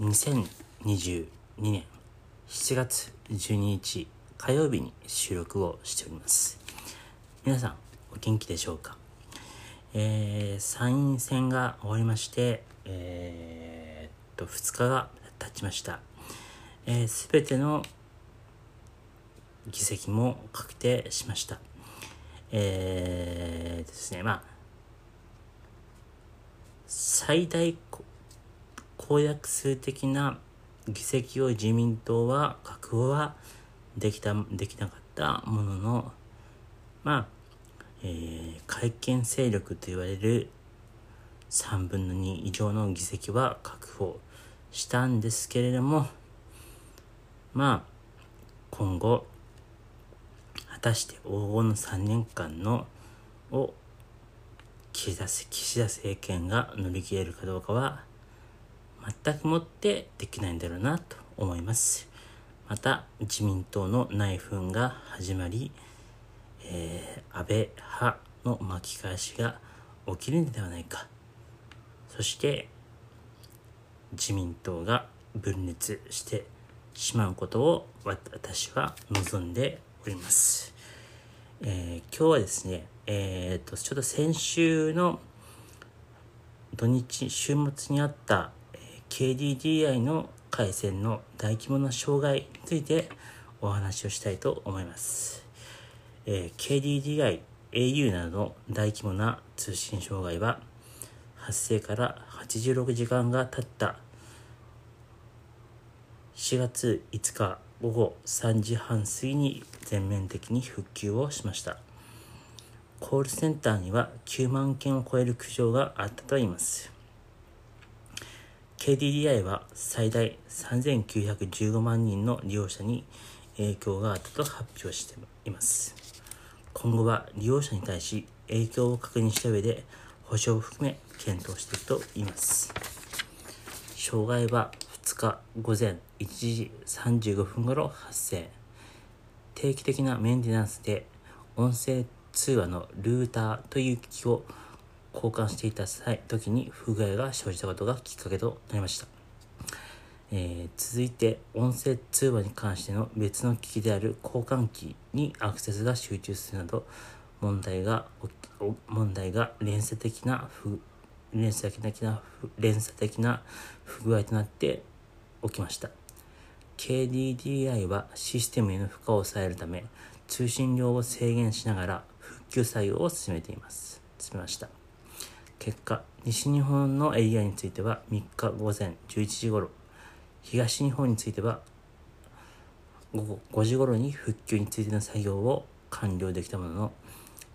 2022年7月12日火曜日に収録をしております。皆さんお元気でしょうか？えー、参院選が終わりましてえー、っと2日が経ちました。えー、全ての議席も確定しました。えー、ですねまあ最大公約数的な議席を自民党は確保はできたできなかったもののまあ、えー、改憲勢力と言われる3分の2以上の議席は確保したんですけれどもまあ今後果たして黄金の3年間のを岸田岸田政権が乗り切れるかどうかは全くもってできないんだろうなと思います。また自民党の内紛が始まり、えー、安倍派の巻き返しが起きるのではないか。そして自民党が分裂してしまうことを私は望んでおります、えー、今日はですねえー、とちょっと先週の土日週末にあった KDDI の回線の大規模な障害についてお話をしたいと思います。えー、KDDI、au などの大規模な通信障害は発生から86時間が経った4月5日午後3時半過ぎに全面的に復旧をしました。コールセンターには9万件を超える苦情があったといいます。KDDI は最大3915万人の利用者に影響があったと発表しています。今後は利用者に対し影響を確認した上で保証を含め検討していくと言います。障害は2日午前1時35分頃発生。定期的なメンテナンスで音声通話のルーターという機器を交換していた際時に不具合が生じたことがきっかけとなりました、えー、続いて音声通話に関しての別の機器である交換機にアクセスが集中するなど問題が問題が連鎖的な不連鎖的な連鎖的な不具合となって起きました。KDDI はシステムへの負荷を抑えるため通信量を制限しながら復旧作業を進めています。進めました。結果西日本のエリアについては3日午前11時頃東日本については午後5時頃に復旧についての作業を完了できたものの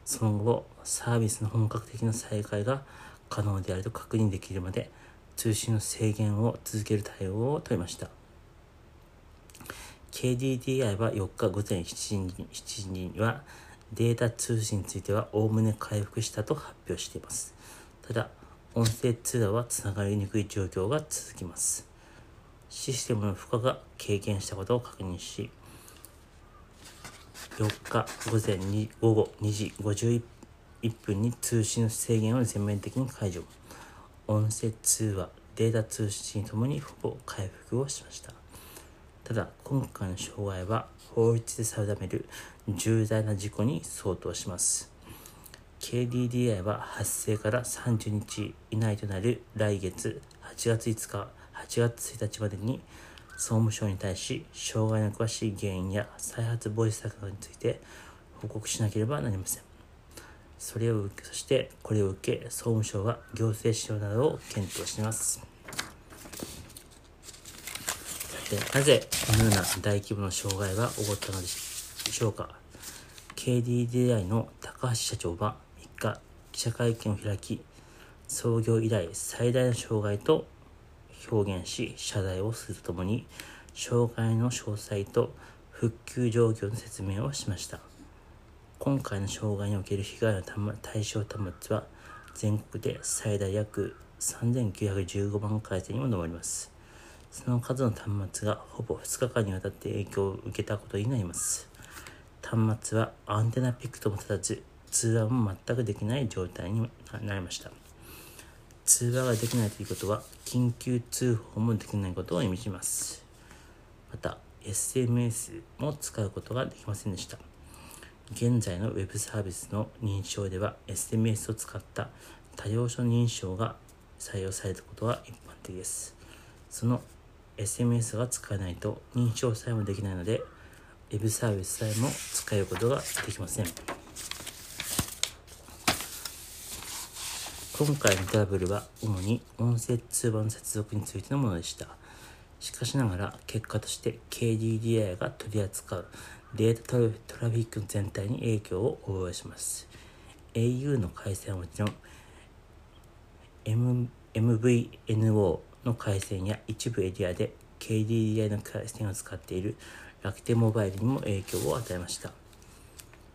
その後サービスの本格的な再開が可能であると確認できるまで通信の制限を続ける対応を取りました。KDDI は4日午前7時に ,7 時にはデータ通信についてはおおむね回復したと発表しています。ただ、音声通話はつながりにくい状況が続きます。システムの負荷が軽減したことを確認し、4日午前2午後2時51分に通信の制限を全面的に解除。音声通話、データ通信ともにほぼ回復をしました。ただ、今回の障害は法律で定める重大な事故に相当します。KDDI は発生から30日以内となる来月8月5日、8月1日までに総務省に対し障害の詳しい原因や再発防止策などについて報告しなければなりません。それを受け、そしてこれを受け、総務省は行政指導などを検討しています。さて、なぜこのような大規模な障害が起こったのでしょうか ?KDDI の高橋社長は日記者会見を開き創業以来最大の障害と表現し謝罪をするとともに障害の詳細と復旧状況の説明をしました。今回の障害における被害の対象端末は全国で最大約3915万回線にも上ります。その数の端末がほぼ2日間にわたって影響を受けたことになります。端末はアンテナピックトも立たず通話も全くできない状態になりました。通話ができないということは緊急通報もできないことを意味します。また SMS も使うことができませんでした。現在の Web サービスの認証では SMS を使った多要素認証が採用されたことは一般的です。その SMS が使えないと認証さえもできないので Web サービスさえも使うことができません。今回のトラブルは主に音声通話の接続についてのものでした。しかしながら結果として KDDI が取り扱うデータトラフィック全体に影響を及ぼします。au の回線はもちろん M MVNO の回線や一部エリアで KDDI の回線を使っている楽天モバイルにも影響を与えました。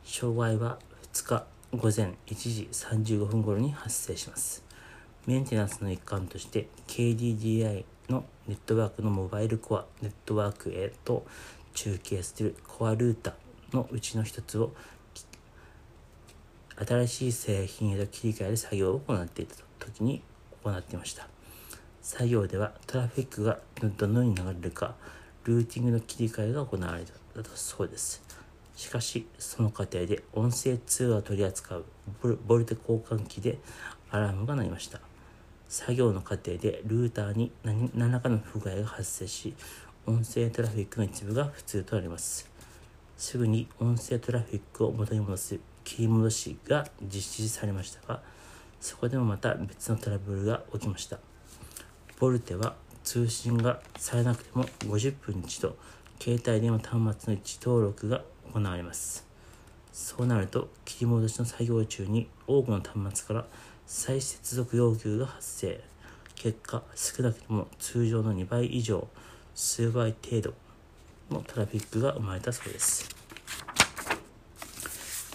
障害は2日午前1時35分頃に発生します。メンテナンスの一環として KDDI のネットワークのモバイルコアネットワークへと中継するコアルータのうちの一つを新しい製品へと切り替える作業を行っていた時に行っていました。作業ではトラフィックがどのように流れるかルーティングの切り替えが行われたそうです。しかしその過程で音声通話を取り扱うボルテ交換機でアラームが鳴りました。作業の過程でルーターに何らかの不具合が発生し音声トラフィックの一部が普通となります。すぐに音声トラフィックを元に戻す切り戻しが実施されましたがそこでもまた別のトラブルが起きました。ボルテは通信がされなくても50分に一度携帯電話端末の位置登録が行われます。そうなると切り戻しの作業中に多くの端末から再接続要求が発生。結果少なくとも通常の2倍以上数倍程度のトラフィックが生まれたそうです。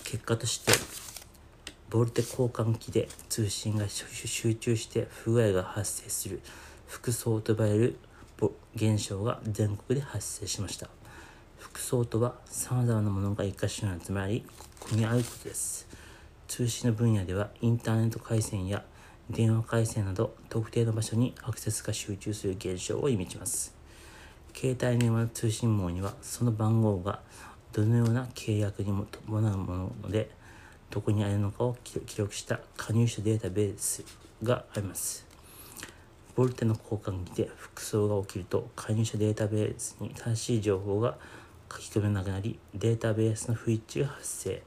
結果としてボルテ交換機で通信が集中して不具合が発生する複層と呼ばれる現象が全国で発生しました。複層とは様々なものが一箇所に集まり組み合うことです。通信の分野ではインターネット回線や電話回線など特定の場所にアクセスが集中する現象を意味します。携帯電話の通信網にはその番号がどのような契約にも伴うものでどこにあるのかを記録した加入者データベースがあります。ボルテの交換機で複層が起きると加入者データベースに正しい情報が書き込めなくなりデータベースの不一致が発生。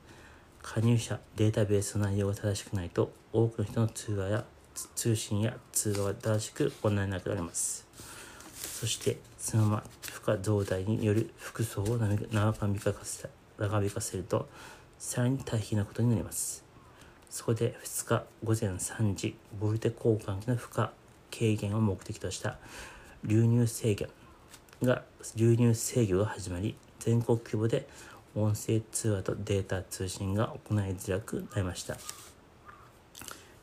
加入者データベースの内容が正しくないと多くの人の通話や通信や通話が正しく行えなくなります。そしてそのまま負荷増大による服装を長引かせ長引かせるとさらに大変なことになります。そこで2日午前3時ボルテ交換機の負荷軽減を目的とした流入制限が流入制御が始まり全国規模で音声通話とデータ通信が行いづらくなりました。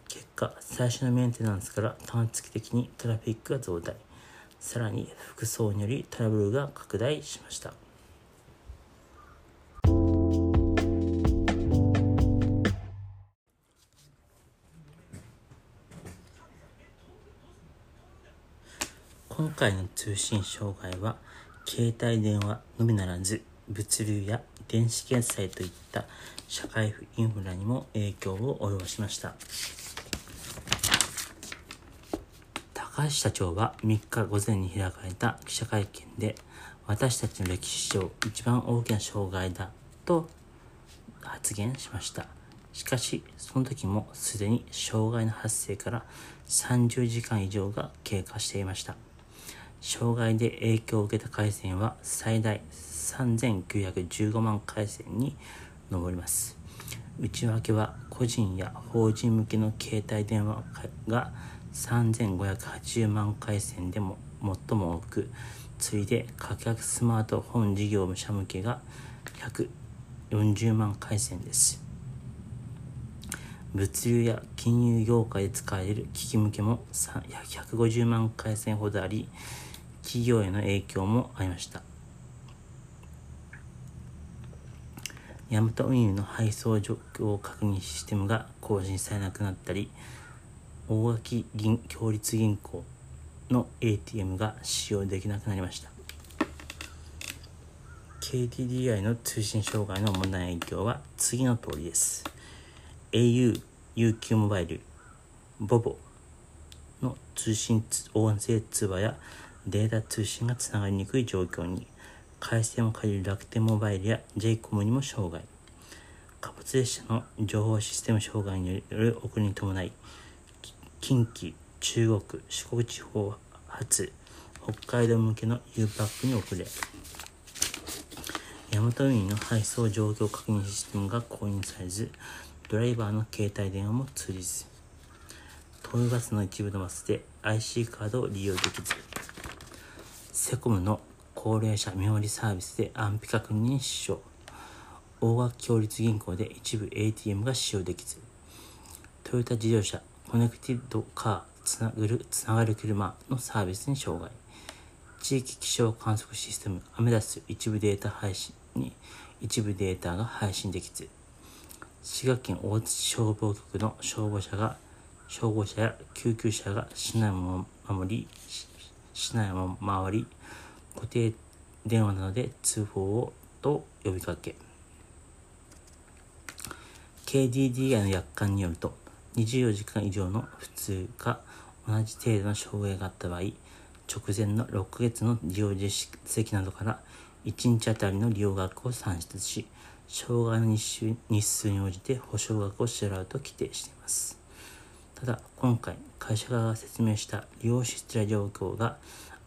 結果最初のメンテナンスから短期的にトラフィックが増大。さらに服装によりトラブルが拡大しました。今回の通信障害は携帯電話のみならず物流や電子決済といった社会インフラにも影響を及ぼしました。高橋社長は3日午前に開かれた記者会見で私たちの歴史上一番大きな障害だと発言しました。しかしその時もすでに障害の発生から30時間以上が経過していました。障害で影響を受けた回線は最大3915万回線に上ります。内訳は個人や法人向けの携帯電話が3580万回線でも最も多く、次いで価格スマートフォン事業者向けが140万回線です。物流や金融業界で使える機器向けも150万回線ほどあり、企業への影響もありました。ヤマト運輸の配送状況を確認システムが更新されなくなったり、大垣銀共立銀行の ATM が使用できなくなりました KDDI の通信障害の問題の影響は次の通りです au、UQ モバイル、bobo の通信音声通話やデータ通信がつながりにくい状況に回線を借りる楽天モバイルや j コムにも障害。貨物列車の情報システム障害による遅れに伴い近畿中国四国地方発北海道向けの U パックに遅れ。ヤマト運輸の配送状況確認システムが購入されずドライバーの携帯電話も通じず。東洋ガスの一部のバスで IC カードを利用できず。セコムの高齢者見守りサービスで安否確認支障大垣共立銀行で一部 ATM が使用できず。トヨタ自動車コネクティッドカーつなぐるつながる車のサービスに障害。地域気象観測システムアメダス一部データ配信に一部データが配信できず。滋賀県大津市消防局の消防車が消防車や救急車が市内を守り市内を回り。固定電話などで通報をと呼びかけ。KDDI の約款によると24時間以上の普通か同じ程度の障害があった場合直前の6月の利用実績などから1日あたりの利用額を算出し障害の日数に応じて保証額を支払うと規定しています。ただ今回会社側が説明した利用しづら状況が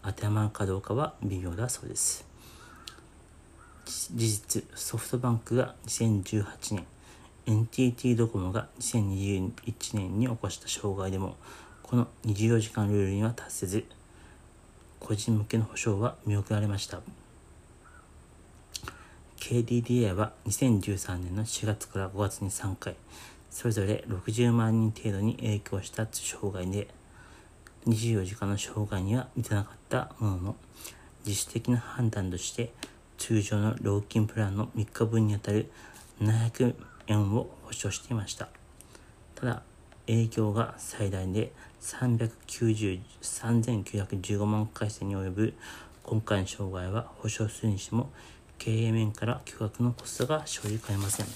当てはまるかどうかは微妙だそうです。事実ソフトバンクが2018年 NTT ドコモが2021年に起こした障害でもこの24時間ルールには達せず個人向けの保証は見送られました。KDDI は2013年の4月から5月に3回それぞれ60万人程度に影響した障害で24時間の障害には満たなかったものの自主的な判断として通常の料金プランの3日分にあたる700円を保証していました。ただ影響が最大で3915万回線に及ぶ今回の障害は保証するにしても経営面から巨額のコストが生じかねません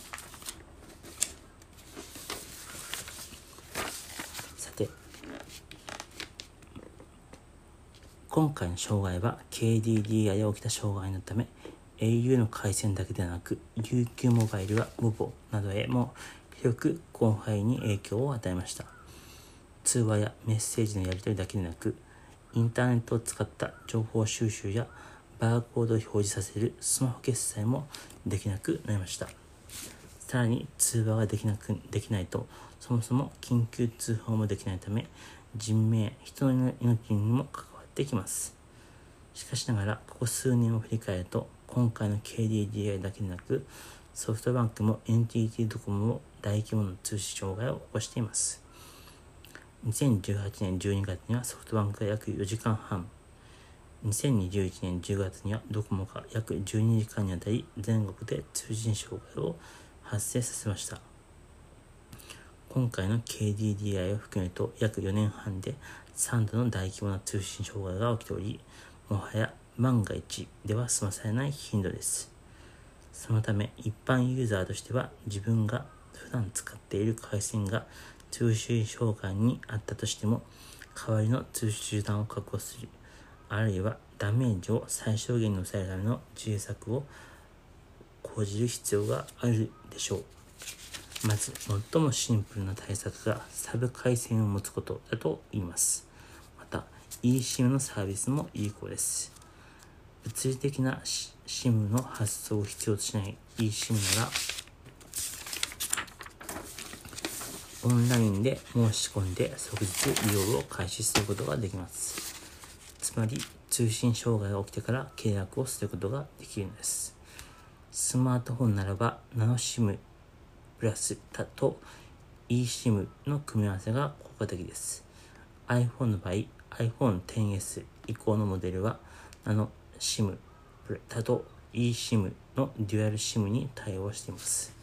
さて今回の障害は KDDI で起きた障害のため au の回線だけでなく UQ モバイルや MOBO などへも広く広範囲に影響を与えました。通話やメッセージのやり取りだけでなくインターネットを使った情報収集やバーコードを表示させるスマホ決済もできなくなりました。さらに通話ができなくできないとそもそも緊急通報もできないため人命人の命にも関ってきます。しかしながらここ数年を振り返ると今回の KDDI だけでなくソフトバンクも NTT ドコモも大規模な通信障害を起こしています。2018年12月にはソフトバンクが約4時間半。2021年10月にはドコモが約12時間にあたり全国で通信障害を発生させました。今回の KDDI を含めると約4年半で3度の大規模な通信障害が起きておりもはや万が一では済まされない頻度です。そのため一般ユーザーとしては自分が普段使っている回線が通信障害にあったとしても代わりの通信手段を確保する。あるいはダメージを最小限に抑えるための自衛策を講じる必要があるでしょう。まず最もシンプルな対策がサブ回線を持つことだと言います。また eSIM のサービスも有効です。物理的な SIM の発送を必要としない eSIM ならオンラインで申し込んで即日利用を開始することができます。つまり通信障害が起きてから契約をすることができるのです。スマートフォンならばナノ SIM プラスだと eSIM の組み合わせが効果的です。iPhone の場合 iPhone XS 以降のモデルはナノ SIM だと eSIM のデュアル SIM に対応しています。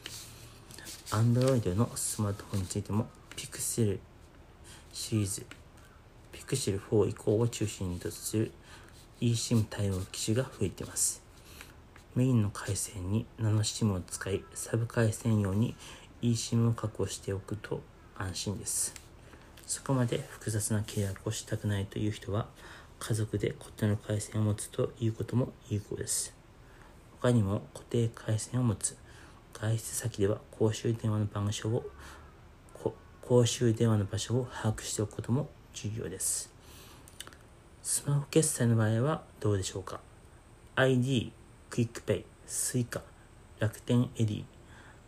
Android のスマートフォンについても Pixel シリーズ。Pixel 4以降を中心とする eSIM 対応機種が増えています。メインの回線にナノ SIM を使い、サブ回線用に eSIM を確保しておくと安心です。そこまで複雑な契約をしたくないという人は、家族で固定の回線を持つということも有効です。他にも固定回線を持つ、外出先では公衆電話の番所を公衆電話の場所を把握しておくことも重要です。スマホ決済の場合はどうでしょうか ?ID、クイックペイ、スイカ、楽天エディ、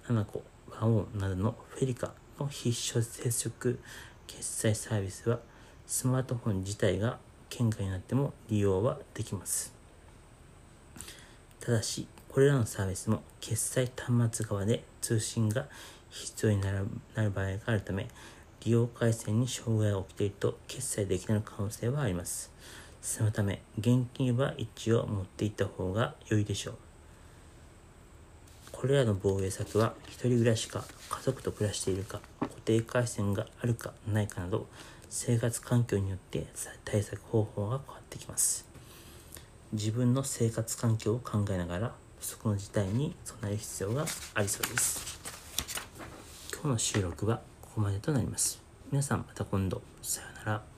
ナナコ、ワオンなどのフェリカの非接触決済サービスはスマートフォン自体が圏外になっても利用はできます。ただし、これらのサービスも決済端末側で通信が必要になるなる場合があるため、利用回線に障害が起きていると決済できない可能性はあります。そのため、現金は一応持っていった方が良いでしょう。これらの防衛策は、一人暮らしか、家族と暮らしているか、固定回線があるかないかなど、生活環境によって対策方法が変わってきます。自分の生活環境を考えながら、不測の事態に備える必要がありそうです。今日の収録はここまでとなります。皆さんまた今度。さようなら。